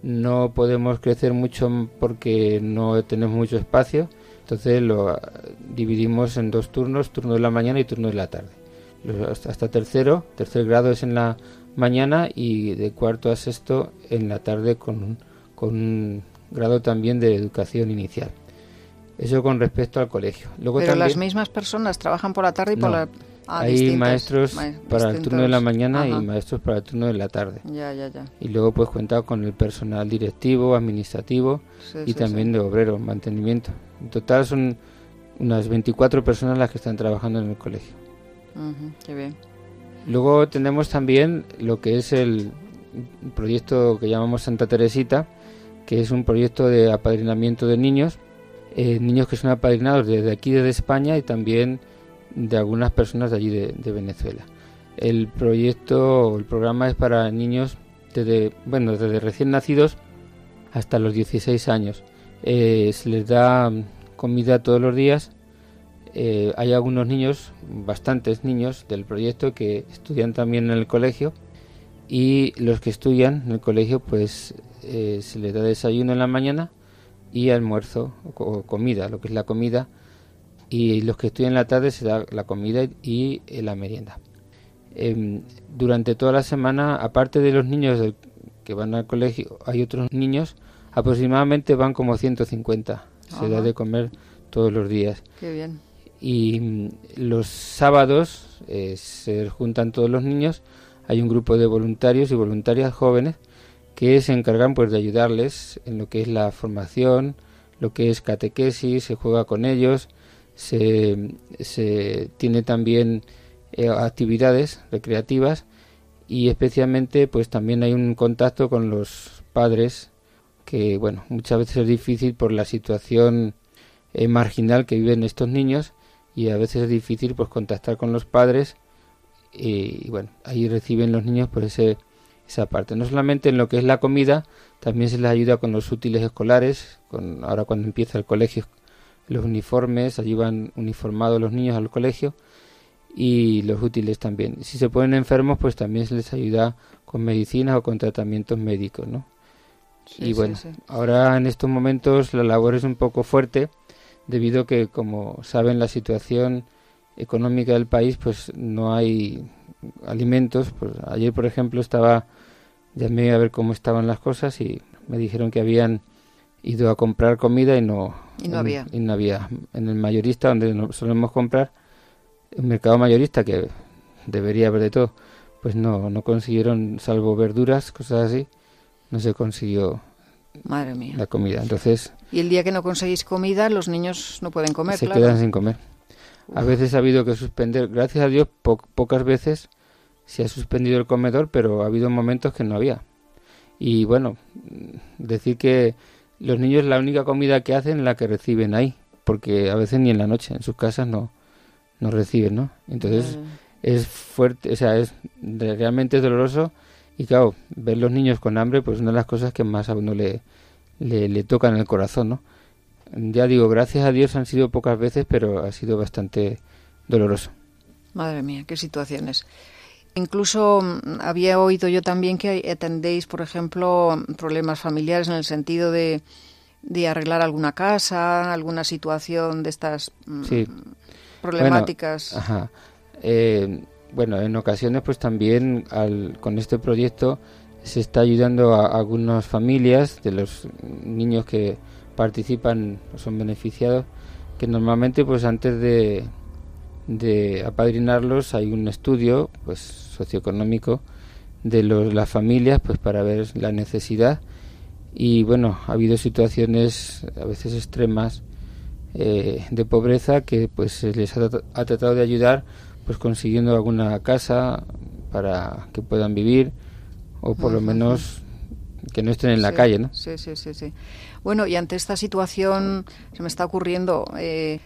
no podemos crecer mucho porque no tenemos mucho espacio, entonces lo ah, dividimos en dos turnos, turno de la mañana y turno de la tarde. Hasta tercero, tercer grado es en la mañana y de cuarto a sexto en la tarde con, con un grado también de educación inicial. Eso con respecto al colegio. Luego Pero las mismas personas trabajan por la tarde y por la... Ah, hay maestros para el turno de la mañana y maestros para el turno de la tarde. Ya, ya, ya. Y luego pues cuenta con el personal directivo, administrativo y también de obrero, mantenimiento. En total son unas 24 personas las que están trabajando en el colegio. qué bien. Luego tenemos también lo que es el proyecto que llamamos Santa Teresita, que es un proyecto de apadrinamiento de niños, eh, niños que son apadrinados desde aquí, desde España y también de algunas personas de allí de, Venezuela. El proyecto, el programa es para niños desde, bueno, desde recién nacidos hasta los 16 años. Eh, se les da comida todos los días eh, hay algunos niños, bastantes niños del proyecto que estudian también en el colegio y los que estudian en el colegio pues eh, se les da desayuno en la mañana y almuerzo o, comida, lo que es la comida y los que estudian en la tarde se da la comida y, eh, la merienda. Em, durante toda la semana, aparte de los niños que van al colegio, hay otros niños, aproximadamente van como 150. Se da de comer todos los días. Qué bien y mm, los sábados eh, se juntan todos los niños, hay un grupo de voluntarios y voluntarias jóvenes que se encargan pues de ayudarles en lo que es la formación, lo que es catequesis, se juega con ellos, se, se tiene también eh, actividades recreativas y especialmente pues también hay un contacto con los padres que bueno muchas veces es difícil por la situación eh, marginal que viven estos niños y a veces es difícil pues contactar con los padres y, bueno, ahí reciben los niños por ese, esa parte. No solamente en lo que es la comida, también se les ayuda con los útiles escolares, con ahora cuando empieza el colegio, los uniformes, allí van uniformados los niños al colegio y los útiles también. Si se ponen enfermos, pues también se les ayuda con medicinas o con tratamientos médicos, ¿no? y bueno, ahora en estos momentos la labor es un poco fuerte debido a que, como saben, la situación económica del país, pues no hay alimentos. Pues ayer, por ejemplo, estaba, llamé a ver cómo estaban las cosas y me dijeron que habían ido a comprar comida y no, y no había. Y no había. En el mayorista, donde solemos comprar, el mercado mayorista, que debería haber de todo, pues no, no consiguieron, salvo verduras, cosas así, no se consiguió Madre mía. la comida. Entonces, y el día que no conseguís comida, los niños no pueden comer. Se quedan sin comer. A veces ha habido que suspender, gracias a Dios, pocas veces se ha suspendido el comedor, pero ha habido momentos que no había. Y bueno, decir que los niños la única comida que hacen es la que reciben ahí, porque a veces ni en la noche, en sus casas no, no reciben, ¿no? Entonces es fuerte, o sea, es realmente doloroso y claro, ver los niños con hambre, pues una de las cosas que más a uno le, le, le tocan el corazón, ¿no? Ya digo, gracias a Dios han sido pocas veces, pero ha sido bastante doloroso. Madre mía, qué situaciones. Incluso mm, había oído yo también que atendéis, por ejemplo, problemas familiares en el sentido de, de arreglar alguna casa, alguna situación de estas mm, problemáticas. Bueno, ajá. Eh, bueno, en ocasiones pues también al, con este proyecto se está ayudando a algunas familias de los niños que participan o son beneficiados que normalmente pues antes de, de apadrinarlos hay un estudio pues socioeconómico de los, las familias pues para ver la necesidad y bueno ha habido situaciones a veces extremas eh, de pobreza que pues se les ha, ha, tratado de ayudar pues consiguiendo alguna casa para que puedan vivir o por lo menos que no estén en la calle, ¿no? Sí, sí, sí, sí. Bueno, y ante esta situación se me está ocurriendo, eh,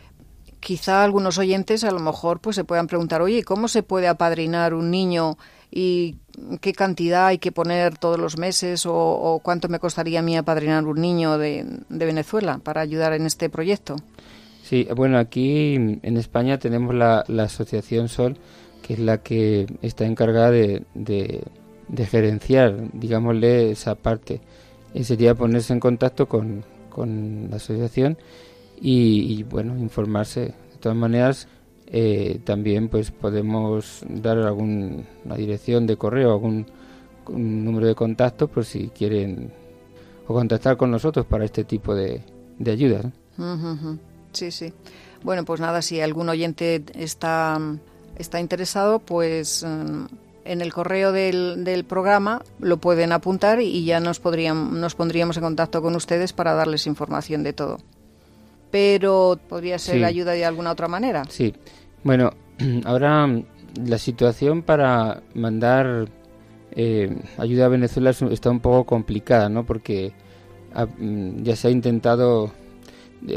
quizá algunos oyentes a lo mejor pues se puedan preguntar, oye, ¿cómo se puede apadrinar un niño y qué cantidad hay que poner todos los meses o, cuánto me costaría a mí apadrinar un niño de, Venezuela para ayudar en este proyecto? Sí, bueno, aquí en España tenemos la, Asociación Sol, que es la que está encargada de, de, gerenciar, digámosle, esa parte. Y sería ponerse en contacto con, con la asociación y, bueno, informarse. De todas maneras, eh, también pues podemos dar alguna dirección de correo, algún número de contacto por si quieren o contactar con nosotros para este tipo de, de ayudas. Sí, sí. Bueno, pues nada, si algún oyente está, está interesado, pues mm, en el correo del, del, programa lo pueden apuntar y ya nos, podrían, nos pondríamos en contacto con ustedes para darles información de todo pero podría ser ayuda de alguna otra manera. Sí, bueno, [CLEARS THROAT] ahora mm, la situación para mandar eh, ayuda a Venezuela está un poco complicada, ¿no? Porque mm, ya se ha intentado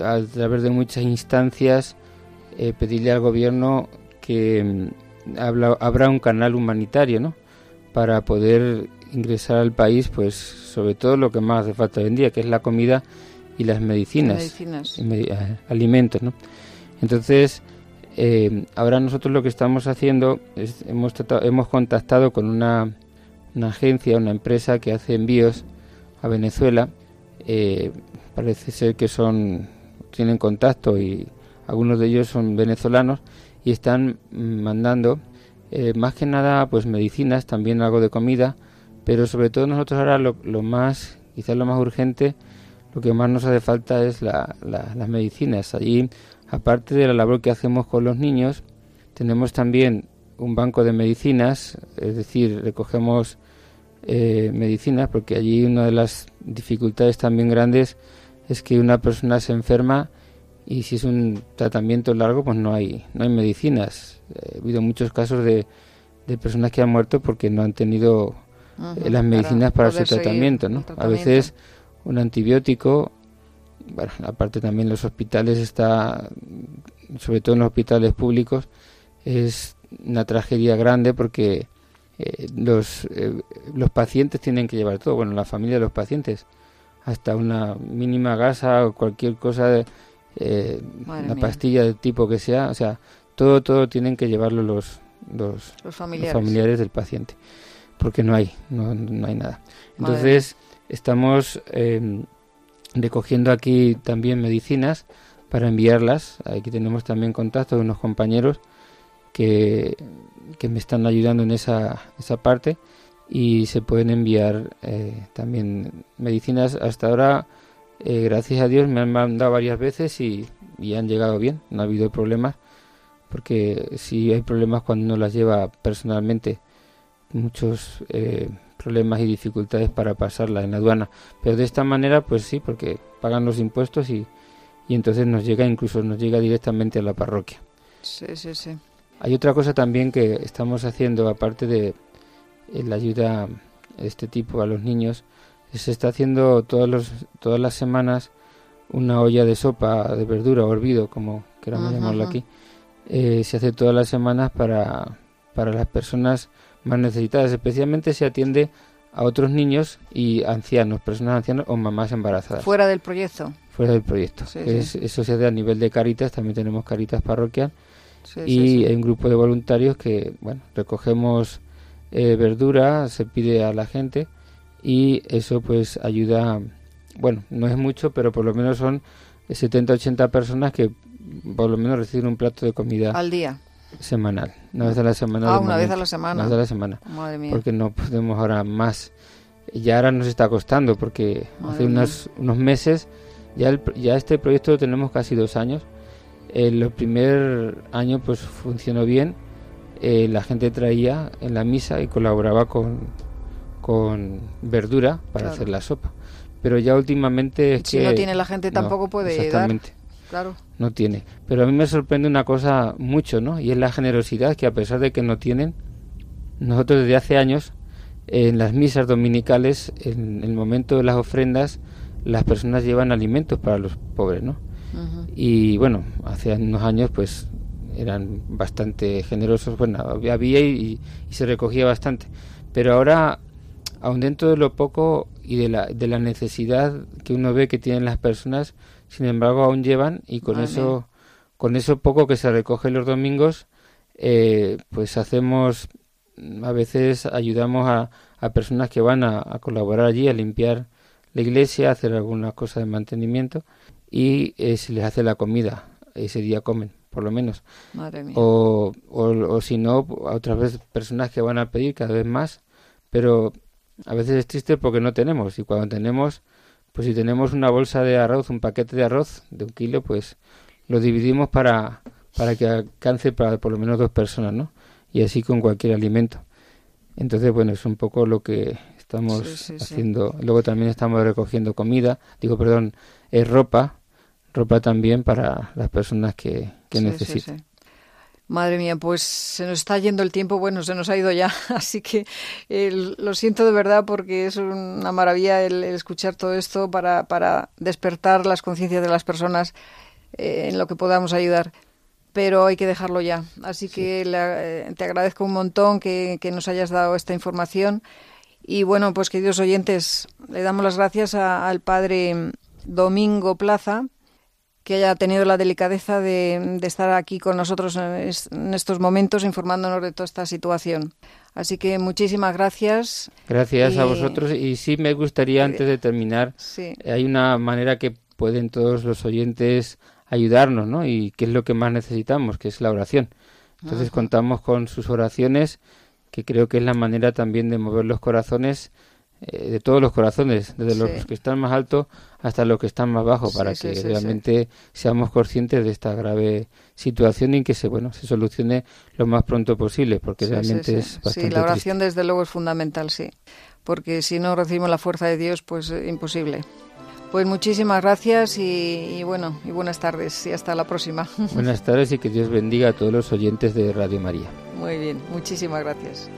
a través de muchas instancias eh, pedirle al gobierno que mm, abra un canal humanitario, ¿no? Para poder ingresar al país, pues sobre todo lo que más hace falta hoy en día, que es la comida y las medicinas, eh, alimentos, ¿no? Entonces, eh, ahora nosotros lo que estamos haciendo es hemos hemos contactado con una, una, agencia, una empresa que hace envíos a Venezuela. Eh, parece ser que son tienen contacto y algunos de ellos son venezolanos y están mandando más que nada pues medicinas, también algo de comida, pero sobre todo nosotros ahora lo, lo más, quizás lo más urgente lo que más nos hace falta es la, las medicinas. Allí, aparte de la labor que hacemos con los niños, tenemos también un banco de medicinas, es decir, recogemos eh, medicinas, porque allí una de las dificultades también grandes es que una persona se enferma y si es un tratamiento largo, pues no hay, no hay medicinas. Eh, ha habido muchos casos de, de personas que han muerto porque no han tenido eh, las medicinas para, su tratamiento, ¿no? A veces un antibiótico. Bueno, aparte también los hospitales está, sobre todo en los hospitales públicos, es una tragedia grande porque eh, los, eh, los pacientes tienen que llevar todo, bueno, la familia de los pacientes, hasta una mínima gasa o cualquier cosa, de, eh, una pastilla de tipo que sea, o sea, todo, todo tienen que llevarlo los, los, familiares. del paciente, porque no hay, no, no hay nada. Entonces, Estamos em, recogiendo aquí también medicinas para enviarlas. Aquí tenemos también contacto de unos compañeros que, que me están ayudando en esa, esa parte y se pueden enviar eh, también medicinas. Hasta ahora, eh, gracias a Dios, me han mandado varias veces y, y, han llegado bien, no ha habido problemas, porque si hay problemas cuando uno las lleva personalmente. Muchos eh, problemas y dificultades para pasarla en la aduana. Pero de esta manera, pues sí, porque pagan los impuestos y, y entonces nos llega, incluso nos llega directamente a la parroquia. Sí, sí, sí. Hay otra cosa también que estamos haciendo, aparte de eh, la ayuda de este tipo a los niños, se está haciendo todos los, todas las semanas una olla de sopa de verdura o hervido, como queramos llamarlo aquí. Eh, se hace todas las semanas para, para las personas más necesitadas. Especialmente se atiende a otros niños y ancianos, personas ancianas o mamás embarazadas. Fuera del proyecto. Fuera del proyecto. Eso se hace a nivel de Caritas, también tenemos Caritas parroquial. y hay un grupo de voluntarios que, bueno, recogemos eh, verdura, se pide a la gente y eso pues ayuda, bueno, no es mucho, pero por lo menos son 70, 80 personas que por lo menos reciben un plato de comida. Al día semanal, una vez a la semana. Ah, una vez a la semana. Una vez a la semana. Porque no podemos ahora más. Ya ahora nos está costando porque hace unos, unos meses, ya, ya este proyecto lo tenemos casi dos años. El primer año pues funcionó bien. Eh, la gente traía en la misa y colaboraba con, con verdura para hacer la sopa. Pero ya últimamente si no tiene la gente tampoco puede exactamente. Claro. No tiene. Pero a mí me sorprende una cosa mucho, ¿no? Y es la generosidad que a pesar de que no tienen, nosotros desde hace años, en las misas dominicales, en el momento de las ofrendas, las personas llevan alimentos para los pobres, ¿no? Y bueno, hace unos años pues eran bastante generosos, bueno, había y, y, se recogía bastante. Pero ahora, aun dentro de lo poco y de la, de la necesidad que uno ve que tienen las personas, sin embargo aún llevan y con eso con eso poco que se recoge los domingos, eh, pues hacemos a veces ayudamos a, a personas que van a, colaborar allí, a limpiar la iglesia, a hacer algunas cosas de mantenimiento y eh, se les hace la comida. Ese día comen, por lo menos. O, o, o si no, a otras veces personas que van a pedir cada vez más, pero a veces es triste porque no tenemos y cuando tenemos, pues si tenemos una bolsa de arroz, un paquete de arroz de un kilo, pues lo dividimos para, para que alcance para por lo menos dos personas, ¿no? Y así con cualquier alimento. Entonces, bueno, es un poco lo que estamos haciendo. Luego también estamos recogiendo comida, digo, perdón, es ropa, ropa también para las personas que, que necesitan. Madre mía, pues se nos está yendo el tiempo, bueno, se nos ha ido ya, [LAUGHS] así que lo siento de verdad porque es una maravilla el, escuchar todo esto para, para despertar las conciencias de las personas eh, en lo que podamos ayudar pero hay que dejarlo ya. Así que eh, te agradezco un montón que, nos hayas dado esta información. Y bueno, pues queridos oyentes, le damos las gracias al padre Domingo Plaza, que haya tenido la delicadeza de, estar aquí con nosotros en, estos momentos informándonos de toda esta situación. Así que muchísimas gracias. Gracias a vosotros. Y sí me gustaría, antes de terminar, hay una manera que pueden todos los oyentes ayudarnos, ¿no? Y qué es lo que más necesitamos, que es la oración. Entonces contamos con sus oraciones, que creo que es la manera también de mover los corazones, eh, de todos los corazones, desde los que están más altos hasta los que están más bajos, para que realmente seamos conscientes de esta grave situación y que se, bueno, se solucione lo más pronto posible, porque realmente es bastante Sí, la oración desde luego es fundamental, sí, porque si no recibimos la fuerza de Dios, pues eh, imposible. Pues muchísimas gracias y, bueno, y buenas tardes y hasta la próxima. Buenas tardes y que Dios bendiga a todos los oyentes de Radio María. Muy bien, muchísimas gracias.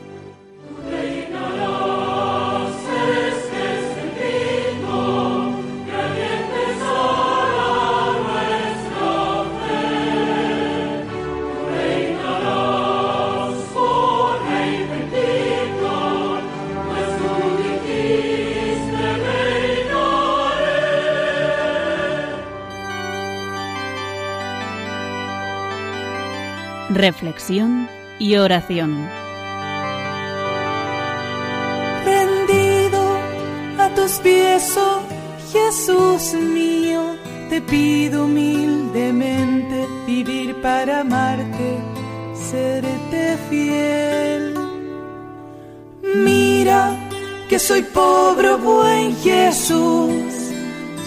Reflexión y oración. Rendido a tus pies, oh Jesús mío, te pido humildemente vivir para amarte, serte fiel. Mira que soy pobre, oh buen Jesús,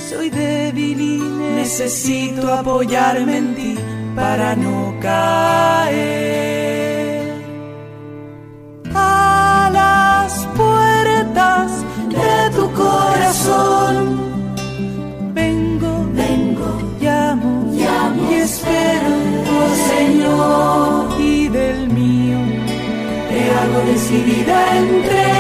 soy débil y necesito apoyarme en ti para no caer a las puertas de tu corazón. Vengo, vengo, llamo, llamo y espero, oh Señor, y del mío te hago decidida entregar.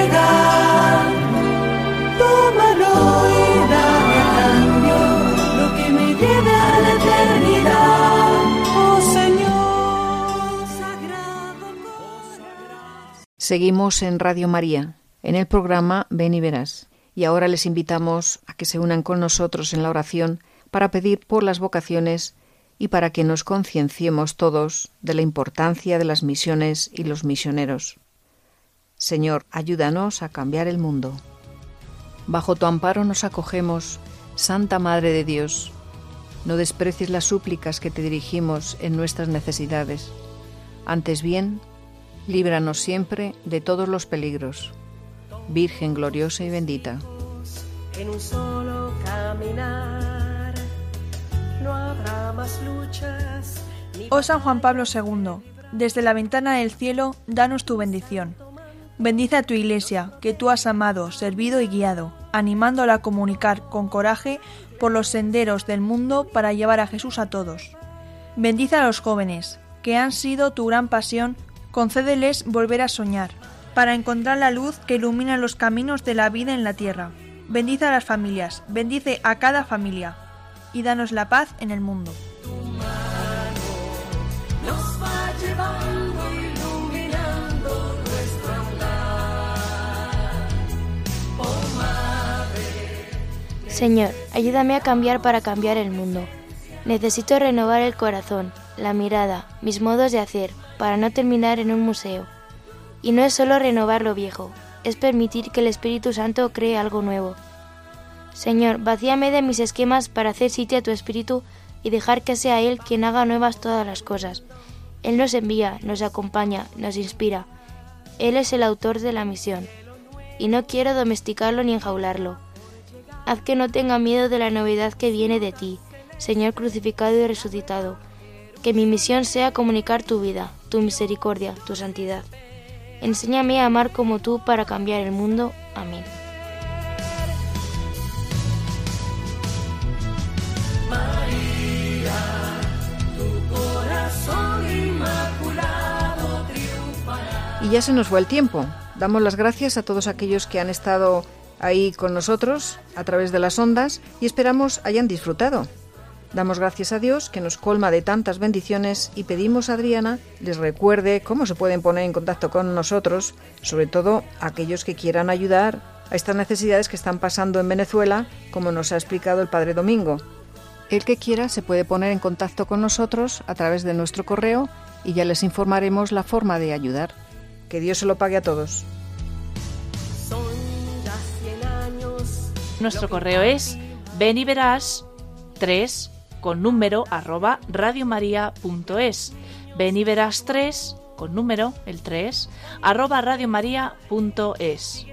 Seguimos en Radio María, en el programa Ven y Verás. Y ahora les invitamos a que se unan con nosotros en la oración para pedir por las vocaciones y para que nos concienciemos todos de la importancia de las misiones y los misioneros. Señor, ayúdanos a cambiar el mundo. Bajo tu amparo nos acogemos, Santa Madre de Dios. No desprecies las súplicas que te dirigimos en nuestras necesidades. Antes bien, líbranos siempre de todos los peligros. Virgen gloriosa y bendita. En un solo caminar no habrá más luchas. Oh San Juan Pablo II, desde la ventana del cielo, danos tu bendición. Bendice a tu iglesia, que tú has amado, servido y guiado, animándola a comunicar con coraje por los senderos del mundo para llevar a Jesús a todos Bendice a los jóvenes, que han sido tu gran pasión, concédeles volver a soñar, para encontrar la luz que ilumina los caminos de la vida en la tierra. Bendice a las familias, bendice a cada familia, y danos la paz en el mundo. nos va llevando, iluminando nuestro andar. Oh Señor, ayúdame a cambiar para cambiar el mundo. Necesito renovar el corazón, la mirada, mis modos de hacer, para no terminar en un museo. Y no es solo renovar lo viejo, es permitir que el Espíritu Santo cree algo nuevo. Señor, vacíame de mis esquemas para hacer sitio a tu Espíritu y dejar que sea Él quien haga nuevas todas las cosas. Él nos envía, nos acompaña, nos inspira. Él es el autor de la misión. Y no quiero domesticarlo ni enjaularlo. Haz que no tenga miedo de la novedad que viene de ti, Señor crucificado y resucitado. Que mi misión sea comunicar tu vida, tu misericordia, tu santidad. Enséñame a amar como tú para cambiar el mundo. Amén. María, tu corazón inmaculado triunfará. Y ya se nos fue el tiempo. Damos las gracias a todos aquellos que han estado ahí con nosotros a través de las ondas y esperamos hayan disfrutado. Damos gracias a Dios que nos colma de tantas bendiciones y pedimos a Adriana les recuerde cómo se pueden poner en contacto con nosotros, sobre todo aquellos que quieran ayudar a estas necesidades que están pasando en Venezuela, como nos ha explicado el Padre Domingo. El que quiera se puede poner en contacto con nosotros a través de nuestro correo y ya les informaremos la forma de ayudar. Que Dios se lo pague a todos. Nuestro correo es beniverás 3 con número arroba radiomaria.es. Beniverás 3 con número, el 3, arroba radiomaria.es.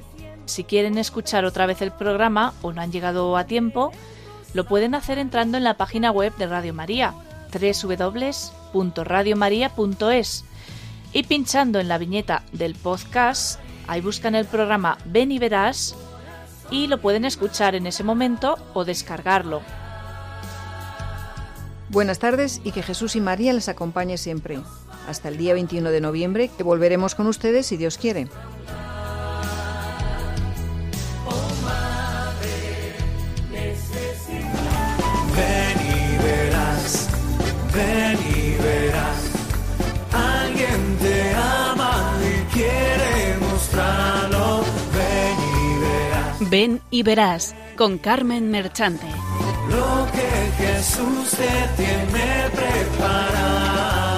Si quieren escuchar otra vez el programa o no han llegado a tiempo, lo pueden hacer entrando en la página web de Radio María, www.radiomaria.es, y pinchando en la viñeta del podcast, ahí buscan el programa Ven y Verás y lo pueden escuchar en ese momento o descargarlo. Buenas tardes y que Jesús y María les acompañe siempre. Hasta el día 21 de noviembre, que volveremos con ustedes si Dios quiere. Ven y verás, ven y verás. Alguien te ama y quiere mostrarlo. Ven y verás Ven y verás con Carmen Merchante. lo que Jesús te tiene preparado.